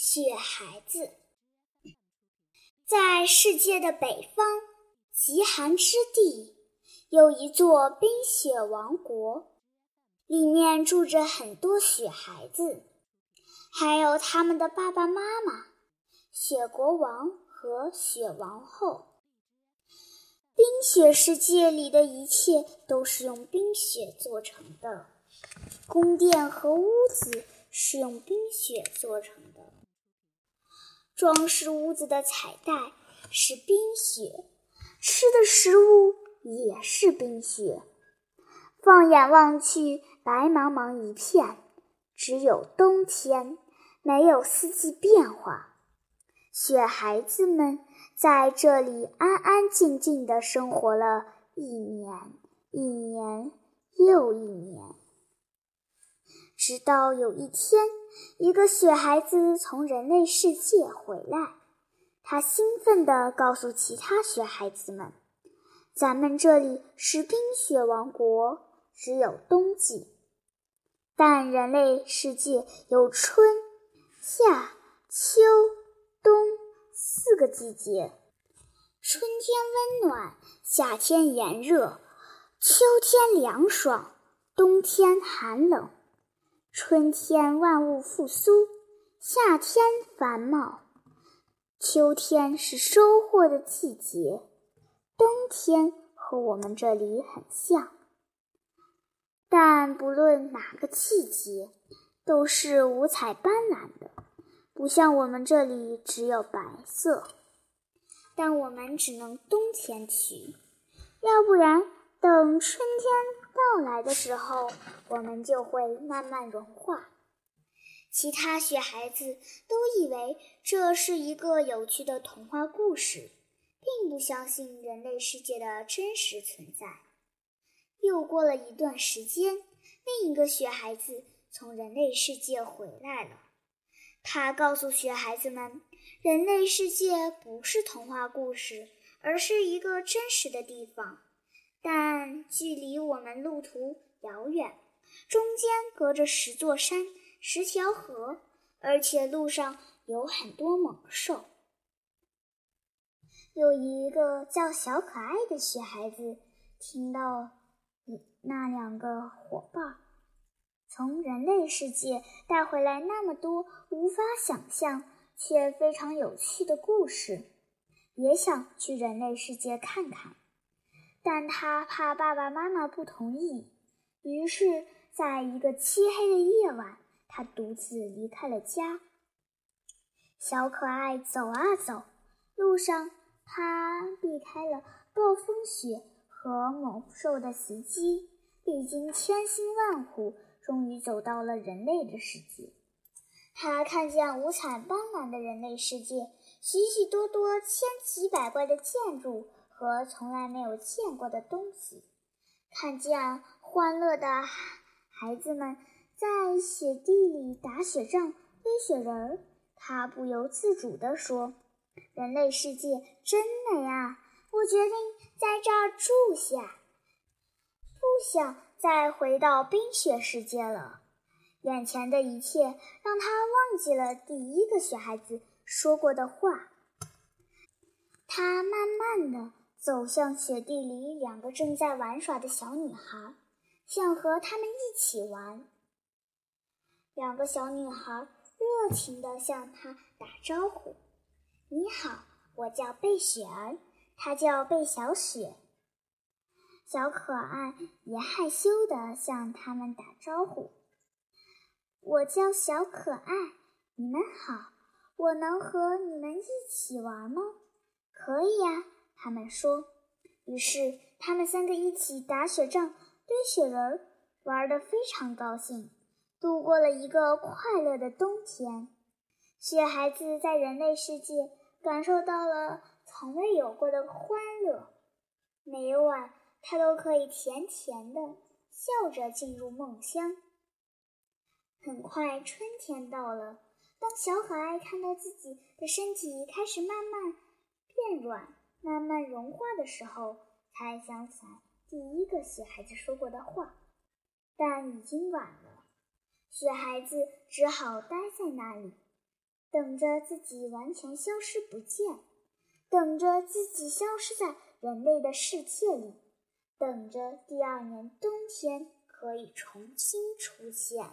雪孩子。在世界的北方，极寒之地，有一座冰雪王国，里面住着很多雪孩子，还有他们的爸爸妈妈——雪国王和雪王后。冰雪世界里的一切都是用冰雪做成的，宫殿和屋子是用冰雪做成的。装饰屋子的彩带是冰雪，吃的食物也是冰雪。放眼望去，白茫茫一片，只有冬天，没有四季变化。雪孩子们在这里安安静静地生活了一年，一年又一年。直到有一天，一个雪孩子从人类世界回来，他兴奋地告诉其他雪孩子们：“咱们这里是冰雪王国，只有冬季，但人类世界有春、夏、秋、冬四个季节。春天温暖，夏天炎热，秋天凉爽，冬天寒冷。”春天万物复苏，夏天繁茂，秋天是收获的季节，冬天和我们这里很像。但不论哪个季节，都是五彩斑斓的，不像我们这里只有白色。但我们只能冬天去，要不然等春天。到来的时候，我们就会慢慢融化。其他雪孩子都以为这是一个有趣的童话故事，并不相信人类世界的真实存在。又过了一段时间，另一个雪孩子从人类世界回来了。他告诉雪孩子们，人类世界不是童话故事，而是一个真实的地方。但距离我们路途遥远，中间隔着十座山、十条河，而且路上有很多猛兽。有一个叫小可爱的雪孩子，听到那两个伙伴从人类世界带回来那么多无法想象却非常有趣的故事，也想去人类世界看看。但他怕爸爸妈妈不同意，于是，在一个漆黑的夜晚，他独自离开了家。小可爱走啊走，路上他避开了暴风雪和猛兽的袭击，历经千辛万苦，终于走到了人类的世界。他看见五彩斑斓的人类世界，许许多多、千奇百怪的建筑。和从来没有见过的东西，看见欢乐的孩子们在雪地里打雪仗、堆雪人儿，他不由自主地说：“人类世界真美啊！我决定在这儿住下，不想再回到冰雪世界了。”眼前的一切让他忘记了第一个雪孩子说过的话。他慢慢的。走向雪地里两个正在玩耍的小女孩，想和她们一起玩。两个小女孩热情地向他打招呼：“你好，我叫贝雪儿，她叫贝小雪。”小可爱也害羞地向他们打招呼：“我叫小可爱，你们好，我能和你们一起玩吗？”“可以呀。”他们说，于是他们三个一起打雪仗、堆雪人，玩得非常高兴，度过了一个快乐的冬天。雪孩子在人类世界感受到了从未有过的欢乐，每晚他都可以甜甜的笑着进入梦乡。很快，春天到了，当小可爱看到自己的身体开始慢慢变软。慢慢融化的时候，才想起来第一个雪孩子说过的话，但已经晚了。雪孩子只好待在那里，等着自己完全消失不见，等着自己消失在人类的世界里，等着第二年冬天可以重新出现。